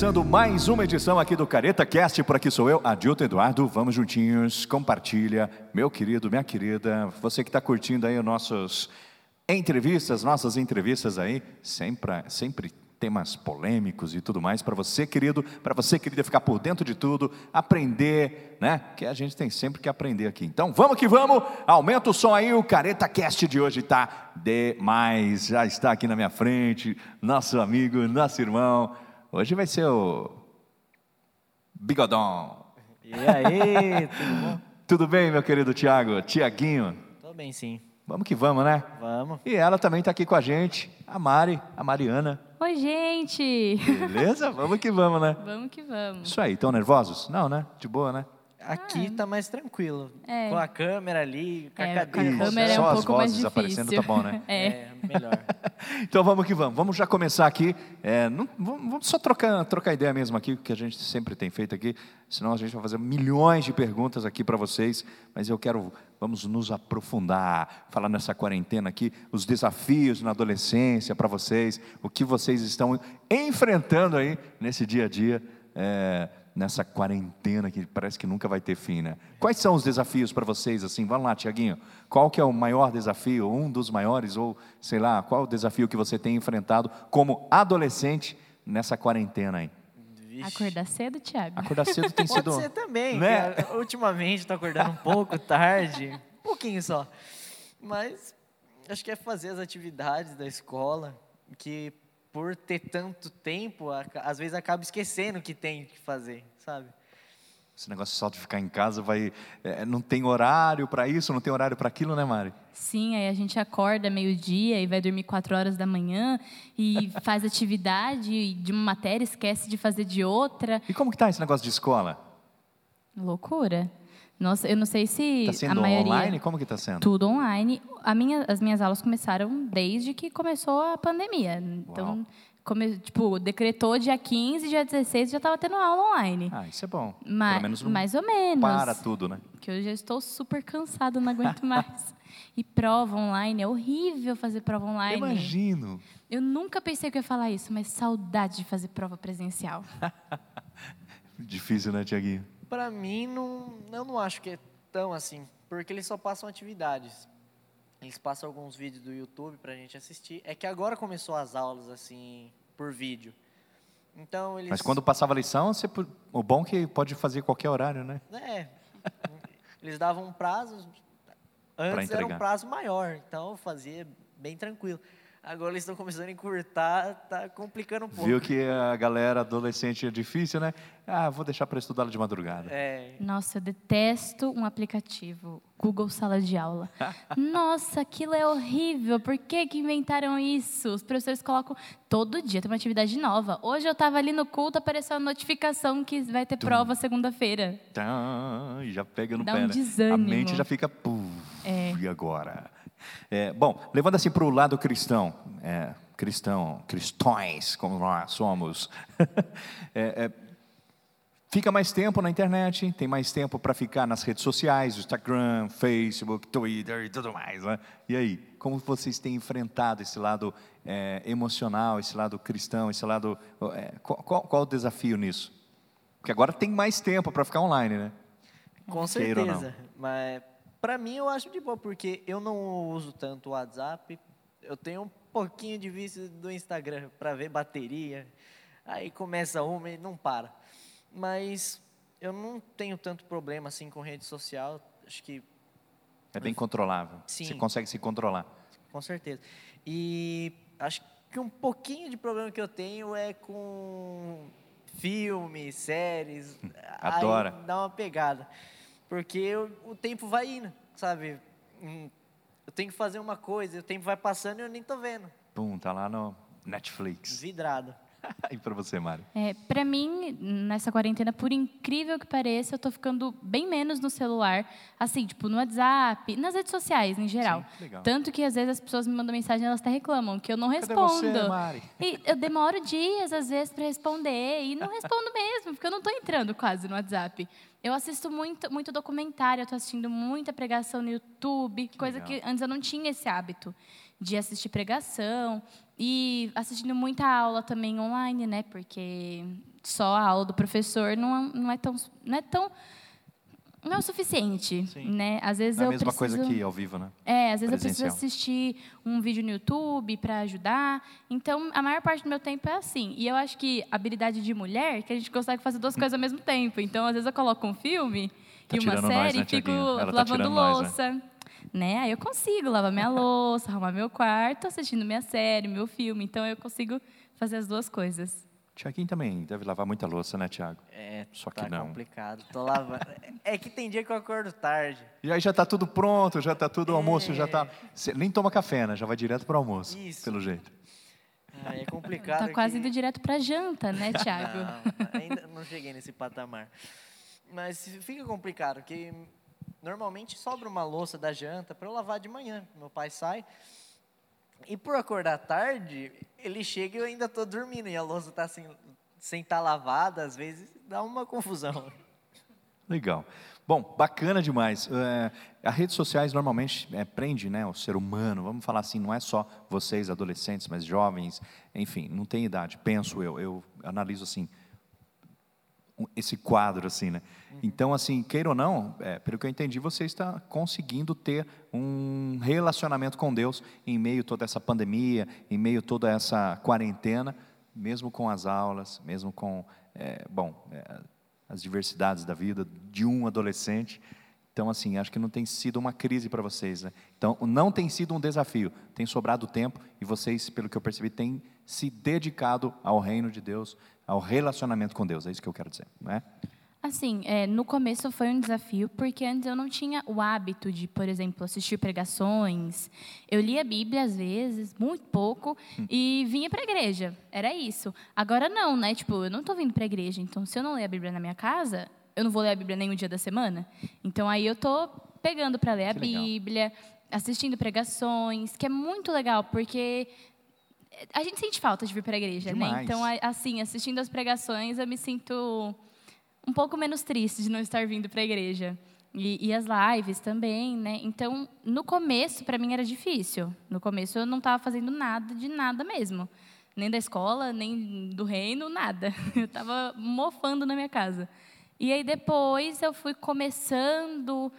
Está começando mais uma edição aqui do Careta Cast. Por aqui sou eu, Adilton Eduardo. Vamos juntinhos, compartilha, meu querido, minha querida, você que está curtindo aí os nossos entrevistas, nossas entrevistas aí, sempre, sempre temas polêmicos e tudo mais para você, querido, para você, querida, ficar por dentro de tudo, aprender, né? Que a gente tem sempre que aprender aqui. Então, vamos que vamos. Aumenta o som aí, o Careta Cast de hoje tá demais. Já está aqui na minha frente, nosso amigo, nosso irmão. Hoje vai ser o Bigodão. E aí, tudo bom? Tudo bem, meu querido Tiago? Tiaguinho? Tô bem, sim. Vamos que vamos, né? Vamos. E ela também está aqui com a gente, a Mari, a Mariana. Oi, gente! Beleza? vamos que vamos, né? Vamos que vamos. Isso aí, estão nervosos? Não, né? De boa, né? Aqui tá mais tranquilo. É. Com a câmera ali, com a É, cadeira. com a câmera é Só um as pouco mais vozes aparecendo difícil. tá bom, né? É. É, melhor. Então vamos que vamos. Vamos já começar aqui. É, não- vamos vamos só trocar, trocar ideia mesmo aqui, que a gente sempre tem feito aqui. Senão a gente vai fazer milhões de perguntas aqui para vocês. Mas eu quero, vamos nos aprofundar, falar nessa quarentena aqui, os desafios na adolescência para vocês, o que vocês estão enfrentando aí nesse dia a dia. é, nessa quarentena que parece que nunca vai ter fim, né? Quais são os desafios para vocês, assim? Vamos lá, Tiaguinho. Qual que é o maior desafio, um dos maiores, ou sei lá, qual o desafio que você tem enfrentado como adolescente nessa quarentena aí? Acordar cedo, Thiago? Acordar cedo tem Pode sido... ser também, Né? ultimamente tô acordando um pouco tarde, um pouquinho só. Mas acho que é fazer as atividades da escola, que por ter tanto tempo, às vezes acaba esquecendo que tem que fazer, sabe? Esse negócio só de ficar em casa vai... é, não tem horário para isso, não tem horário para aquilo, né, Mari? Sim, aí a gente acorda meio-dia e vai dormir quatro horas da manhã e faz atividade de uma matéria, esquece de fazer de outra. E como que tá esse negócio de escola? Loucura. Nossa, eu não sei se Está a sendo maioria... online? Como que está sendo? Tudo online. A minha, as minhas aulas começaram desde que começou a pandemia. Uau. Então, come, tipo, decretou dia 15, dia 16 já estava tendo aula online. Ah, isso é bom. Pelo menos mais ou menos. para tudo, né? Que eu já estou super cansada, não aguento mais. e prova online, é horrível fazer prova online. Imagino. Eu nunca pensei que eu ia falar isso, mas saudade de fazer prova presencial. Difícil, né, Tiaguinho? Pra mim, não, eu não acho que é tão assim, porque eles só passam atividades. Eles passam alguns vídeos do YouTube pra gente assistir. É que agora começou as aulas assim, por vídeo. Então eles. Mas quando passava a lição, você, o bom é que pode fazer qualquer horário, né? É. Eles davam um prazo. Antes era um prazo maior, então eu fazia bem tranquilo. Agora eles estão começando a encurtar, tá complicando um pouco. Viu que a galera adolescente é difícil, né? Ah, vou deixar para estudar de madrugada. É, Nossa, eu detesto um aplicativo, Google Sala de Aula. Nossa, aquilo é horrível. Por que, que inventaram isso? Os professores colocam todo dia, tem uma atividade nova. Hoje eu estava ali no culto, apareceu a notificação que vai ter prova segunda-feira. Já pega no Dá pé, um né? A mente já fica, puf, É. e agora? É, bom, levando assim para o lado cristão, é, cristão, cristões, como nós somos, é, é, fica mais tempo na internet, tem mais tempo para ficar nas redes sociais, Instagram, Facebook, Twitter e tudo mais, né? E aí, como vocês têm enfrentado esse lado é, emocional, esse lado cristão, esse lado, é, qual, qual- qual o desafio nisso? Porque agora tem mais tempo para ficar online, né? com certeza. Mas pra mim eu acho de boa, porque eu não uso tanto o WhatsApp. Eu tenho um pouquinho de vício do Instagram para ver bateria. Aí começa uma e não para. Mas eu não tenho tanto problema assim com rede social. Acho que É bem controlável. Sim. Você consegue se controlar. Com certeza. E acho que um pouquinho de problema que eu tenho é com filmes, séries. Adora. Aí dá uma pegada. Porque eu- o tempo vai indo, sabe? Hum, Eu tenho que fazer uma coisa, o tempo vai passando e eu nem tô vendo. Pum, tá lá no Netflix. Vidrado. e para você, Mário? É, para mim, nessa quarentena, por incrível que pareça, eu tô ficando bem menos no celular, assim, tipo, no WhatsApp, nas redes sociais, em geral. Sim. Tanto que às vezes as pessoas me mandam mensagem e elas até reclamam que eu não Cadê respondo. você, Mari? E eu demoro dias, às vezes, para responder, e não respondo mesmo, porque eu não tô entrando quase no WhatsApp. Eu assisto muito, muito documentário, eu estou assistindo muita pregação no YouTube, Que coisa legal. que antes eu não tinha esse hábito de assistir pregação e assistindo muita aula também online, né? Porque só a aula do professor não, não é tão não é tão não é o suficiente, Sim. né? Às vezes Não é a mesma preciso coisa que ao vivo, né? é, às vezes eu preciso Presencial. assistir um vídeo no YouTube para ajudar. Então, a maior parte do meu tempo é assim. E eu acho que habilidade de mulher que a gente consegue fazer duas coisas ao mesmo tempo. Então, às vezes eu coloco um filme Tá e uma tirando nós, série né, e fico tá lavando tirando nós, né? Né? Aí eu consigo lavar minha louça, arrumar meu quarto, assistindo minha série, meu filme. Então, eu consigo fazer as duas coisas. Tiaguinho também deve lavar muita louça, né, Tiago? É, Só que tá não. complicado. Tô lavando. é que tem dia que eu acordo tarde. E aí já está tudo pronto, já está tudo, o almoço já É. está... Você nem toma café, né? Já vai direto para o almoço, Isso. pelo jeito. Ah, é complicado. Tá quase que... indo direto para janta, né, Thiago? Não, ainda não cheguei nesse patamar. Mas fica complicado, porque normalmente sobra uma louça da janta para eu lavar de manhã. Meu pai sai. E por acordar tarde, ele chega e eu ainda estou dormindo. E a louça está assim, sem estar lavada, às vezes dá uma confusão. Legal. Bom, bacana demais. É, as redes sociais normalmente é, prende né, o ser humano, vamos falar assim, não é só vocês, adolescentes, mas jovens, enfim, não tem idade, penso eu, eu analiso assim, esse quadro assim, né? Então, assim, queira ou não, é, pelo que eu entendi, você está conseguindo ter um relacionamento com Deus em meio a toda essa pandemia, em meio a toda essa quarentena, mesmo com as aulas, mesmo com, é, bom, é, as diversidades da vida de um adolescente. Então, assim, acho que não tem sido uma crise para vocês, né? Então, não tem sido um desafio, tem sobrado tempo e vocês, pelo que eu percebi, têm se dedicado ao reino de Deus, ao relacionamento com Deus, é isso que eu quero dizer, não é? Assim, é, no começo foi um desafio, porque antes eu não tinha o hábito de, por exemplo, assistir pregações. Eu lia a Bíblia às vezes, muito pouco, e vinha para a igreja. Era isso. Agora não, né? Tipo, eu não estou vindo para a igreja, então se eu não ler a Bíblia na minha casa, eu não vou ler a Bíblia nenhum dia da semana. Então aí eu tô pegando para ler a Que legal. Bíblia, assistindo pregações, que é muito legal, porque a gente sente falta de vir para a igreja, né? Demais. Então, a- assim, assistindo as pregações, eu me sinto um pouco menos triste de não estar vindo para a igreja. E, e as lives também, né? Então, no começo, para mim era difícil. No começo, eu não estava fazendo nada de nada mesmo. Nem da escola, nem do reino, nada. Eu estava mofando na minha casa. E aí, depois, eu fui começando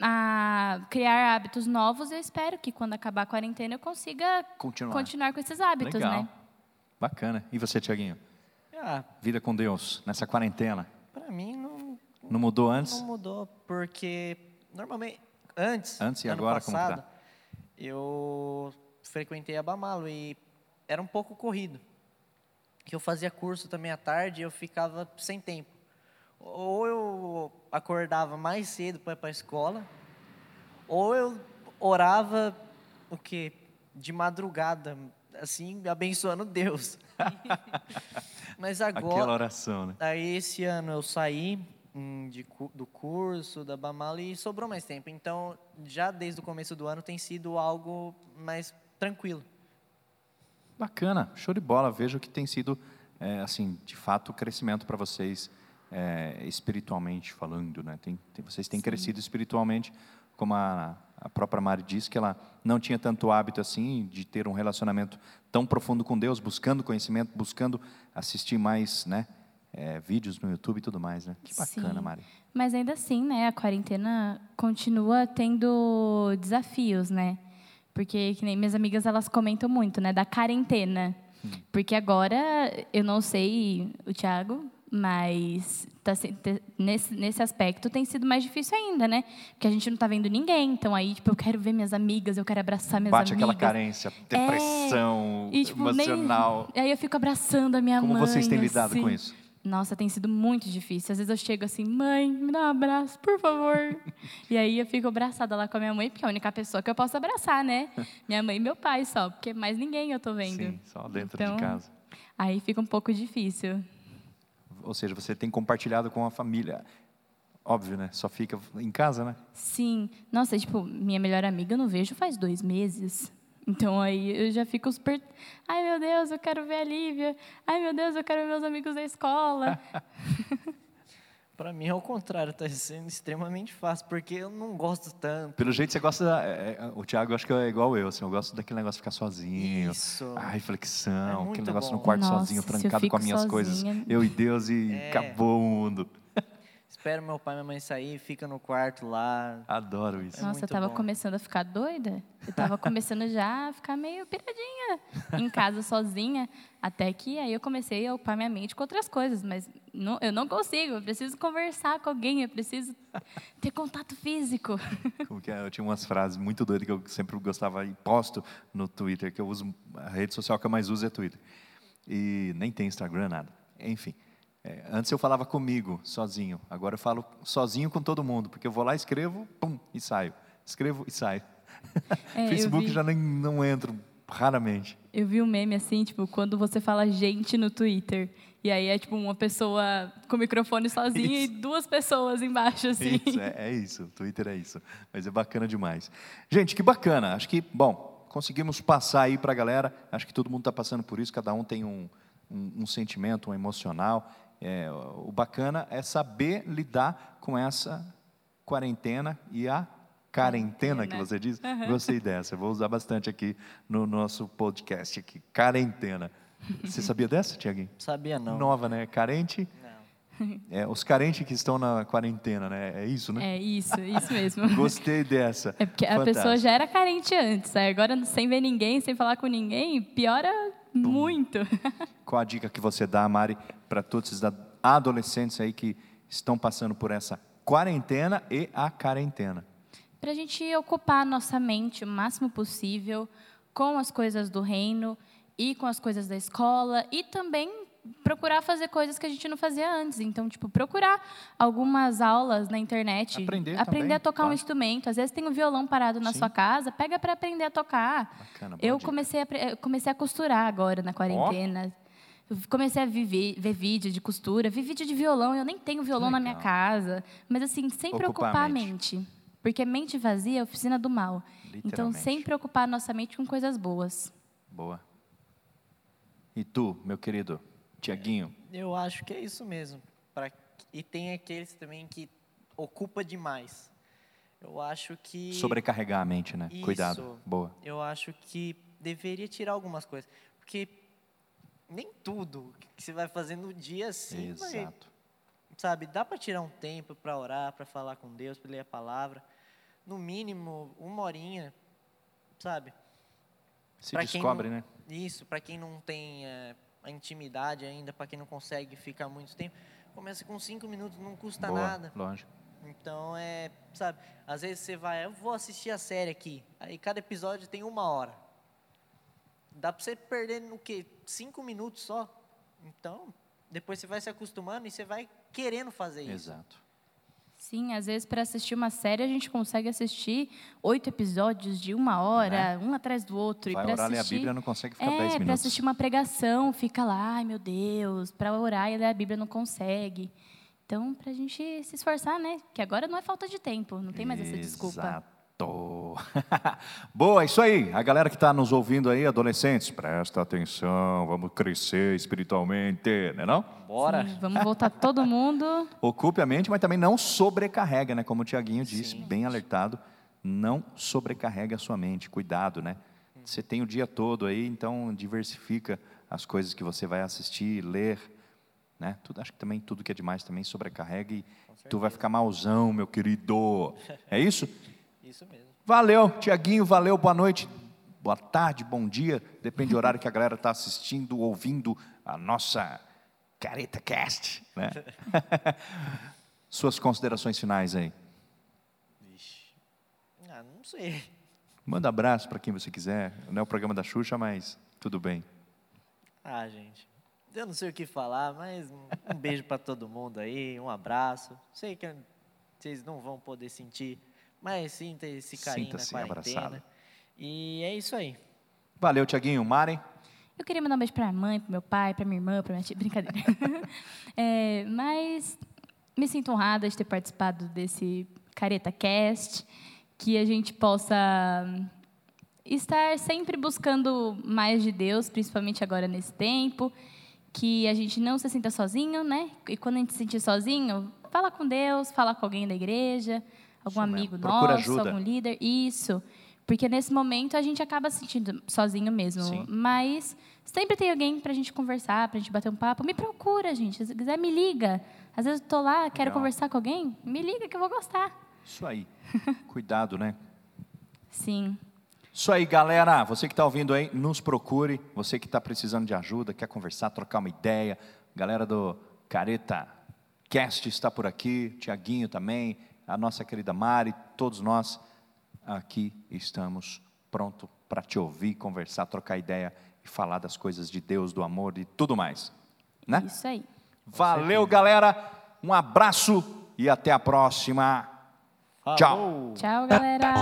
a criar hábitos novos. Eu espero que, quando acabar a quarentena, eu consiga Continuar. continuar com esses hábitos, Legal. né? Bacana. E você, Tiaguinho? Ah, Vida com Deus, nessa quarentena. Para mim não, Não mudou antes? não mudou, porque normalmente, antes, Antes e agora, como que tá? passado, eu frequentei a Bamalo e era um pouco corrido. Que eu fazia curso também à tarde e eu ficava sem tempo. Ou eu acordava mais cedo para ir para a escola, ou eu orava o quê? De madrugada, assim, abençoando Deus. Mas Aquela agora, oração, né? Aí esse ano eu saí hum, de do curso da Bamala e sobrou mais tempo. Então, já desde o começo do ano tem sido algo mais tranquilo. Bacana, show de bola. Vejo que tem sido, é, assim, de fato, crescimento para vocês, é, espiritualmente falando, né? Tem, tem- vocês têm crescido espiritualmente, como a, a própria Mari disse, que ela não tinha tanto hábito assim de ter um relacionamento tão profundo com Deus, buscando conhecimento, buscando assistir mais, né? é, vídeos no YouTube e tudo mais, né? Que bacana, Sim. Mari. Mas ainda assim, né, a quarentena continua tendo desafios, né? Porque que nem minhas amigas elas comentam muito, né, da quarentena. Porque agora eu não sei o Thiago, mas tá, nesse, nesse aspecto tem sido mais difícil ainda, né? Porque a gente não tá vendo ninguém. Então aí, tipo, eu quero ver minhas amigas, eu quero abraçar minhas Bate amigas. aquela carência, depressão E, tipo, nem- emocional. Aí eu fico abraçando a minha Como mãe. vocês têm lidado assim. com isso? Nossa, tem sido muito difícil. Às vezes eu chego assim, mãe, me dá um abraço, por favor. e aí eu fico abraçada lá com a minha mãe, porque é a única pessoa que eu posso abraçar, né? Minha mãe e meu pai só, porque mais ninguém eu tô vendo. Sim, só dentro Então, de casa. Aí fica um pouco difícil. Ou seja, você tem compartilhado com a família. Óbvio, né? Só fica em casa, né? Sim. Nossa, tipo, minha melhor amiga eu não vejo faz dois meses. Então aí eu já fico super. Ai, meu Deus, eu quero ver a Lívia. Ai, meu Deus, eu quero ver meus amigos da escola. Pra mim é o contrário, tá sendo extremamente fácil, porque eu não gosto tanto. Pelo jeito você gosta. é, é, o Thiago acho que é igual eu, assim, eu gosto daquele negócio de ficar sozinho. Isso. É reflexão, muito aquele negócio no bom. quarto Nossa, sozinho, trancado com as minhas coisas, sozinha- eu e Deus, e É. acabou o mundo. Espero meu pai e minha mãe sair, fica no quarto lá. Adoro isso. É Nossa, eu tava bom. começando a ficar doida. Eu tava começando já a ficar meio piradinha em casa sozinha. Até que aí eu comecei a ocupar minha mente com outras coisas. Mas não- eu não consigo. Eu preciso conversar com alguém. Eu preciso ter contato físico. Como que é? Eu tinha umas frases muito doidas que eu sempre gostava e posto no Twitter, que eu uso, a rede social que eu mais uso é Twitter. E nem tem Instagram, nada. Enfim. É, antes eu falava comigo, sozinho. Agora eu falo sozinho com todo mundo, porque eu vou lá, escrevo, pum, e saio. Escrevo e saio. É, Facebook vi- já nem, não entro, raramente. Eu vi um meme assim, tipo, quando você fala gente no Twitter. E aí é tipo uma pessoa com o microfone sozinha e Isso. duas pessoas embaixo, assim. Isso, é, é isso, o Twitter é isso. Mas é bacana demais. Gente, que bacana. Acho que, bom, conseguimos passar aí para a galera. Acho que todo mundo está passando por isso, cada um tem um, um, um sentimento, um emocional. É, o bacana é saber lidar com essa quarentena e a quarentena que você diz. Gostei dessa, eu vou usar bastante aqui no nosso podcast aqui. Quarentena. Você sabia dessa, Tiaguinho? Sabia não. Nova, né? Carente. Não. É, os carentes que estão na quarentena, né? É isso, né? É isso, isso mesmo. Gostei dessa. É porque a Fantástico. pessoa já era carente antes, agora sem ver ninguém, sem falar com ninguém, piora muito. Qual a dica que você dá, Mari, para todos esses adolescentes aí que estão passando por essa quarentena e a quarentena? Para a gente ocupar nossa mente o máximo possível com as coisas do reino e com as coisas da escola e também procurar fazer coisas que a gente não fazia antes. Então, tipo, procurar algumas aulas na internet, Aprender aprender a tocar um lógico. instrumento. Às vezes tem um violão parado na Sim. sua casa, pega para aprender a tocar. Bacana, Eu comecei a, comecei a costurar agora na quarentena. Eu comecei a viver, ver vídeo de costura, vi vídeo de violão. Eu nem tenho violão na minha casa. Mas, assim, sempre Ocupar ocupar, a mente. mente. Porque mente vazia é a oficina do mal. Então, Literalmente. sempre ocupar a nossa mente com coisas boas. Boa. E tu, meu querido Tiaguinho? Eu acho que é isso mesmo. Pra- E tem aqueles também que ocupa demais. Eu acho que. Sobrecarregar a mente, né? Isso. Cuidado. Boa. Eu acho que deveria tirar algumas coisas. Porque nem tudo que você vai fazer no dia assim. Exato. Sabe, dá para tirar um tempo para orar, para falar com Deus, para ler a palavra. No mínimo, uma horinha, sabe? Se Pra descobre, não- né? Isso, para quem não tem eh, a intimidade ainda, para quem não consegue ficar muito tempo, começa com cinco minutos, não custa Boa, nada. lógico. Então é, sabe, às vezes você vai, eu vou assistir a série aqui, aí cada episódio tem uma hora. Dá para você perder no quê? Cinco minutos só. Então, depois você vai se acostumando e você vai querendo fazer isso. Exato. Sim, às vezes para assistir uma série a gente consegue assistir oito episódios de uma hora, um atrás do outro. Né? Vai e pra orar, ler a assistir... Bíblia, não consegue ficar 10 É, para minutos. assistir uma pregação, fica lá, ai meu Deus, para orar e ler a Bíblia não consegue. Então, para a gente se esforçar, né? Que agora não é falta de tempo, não tem mais essa desculpa. Exato. Boa, isso aí. A galera que está nos ouvindo aí, adolescentes, presta atenção, vamos crescer espiritualmente, né não? Bora. Sim, vamos voltar todo mundo. Ocupe a mente, mas também não sobrecarrega, né? Como o Tiaguinho disse, bem alertado, não sobrecarrega a sua mente. Cuidado, né? Você tem o dia todo aí, então diversifica as coisas que você vai assistir, ler, né? Tudo, acho que também tudo que é demais também sobrecarrega e tu vai ficar malzão, meu querido. É isso? Isso mesmo. Valeu, Tiaguinho, valeu, boa noite, boa tarde, bom dia, depende do horário que a galera está assistindo, ouvindo a nossa Careta Cast, né? Suas considerações finais aí. Ah, não sei. Manda abraço para quem você quiser, não é o programa da Xuxa, mas tudo bem. Ah, gente. Eu não sei o que falar, mas um- um beijo para todo mundo aí, um abraço. Sei que vocês não vão poder sentir, mas sinta esse carinho Sinta-se na quarentena. abraçado. E é isso aí. Valeu, Tiaguinho. Maren, Eu queria mandar um beijo para minha mãe, para meu pai, para minha irmã, para minha tia. Brincadeira. É, mas me sinto honrada de ter participado desse Careta Cast, que a gente possa estar sempre buscando mais de Deus, principalmente agora nesse tempo, que a gente não se sinta sozinho, né? E quando a gente se sentir sozinho, fala com Deus, fala com alguém da igreja, algum Isso mesmo. amigo Procura nosso, ajuda. algum líder. Isso. Porque nesse momento a gente acaba se sentindo sozinho mesmo. Sim. Mas sempre tem alguém pra gente conversar, pra gente bater um papo. Me procura, gente. Se quiser, me liga. Às vezes eu tô lá, quero Legal. conversar com alguém, me liga que eu vou gostar. Isso aí. Cuidado, né? Sim. Isso aí, galera. Você que está ouvindo aí, nos procure. Você que está precisando de ajuda, quer conversar, trocar uma ideia. Galera do Careta Cast está por aqui. Tiaguinho também. A nossa querida Mari. Todos nós aqui estamos pronto para te ouvir, conversar, trocar ideia e falar das coisas de Deus, do amor e tudo mais. Né? Isso aí. Valeu, galera. Um abraço e até a próxima. Tchau. Tchau, galera.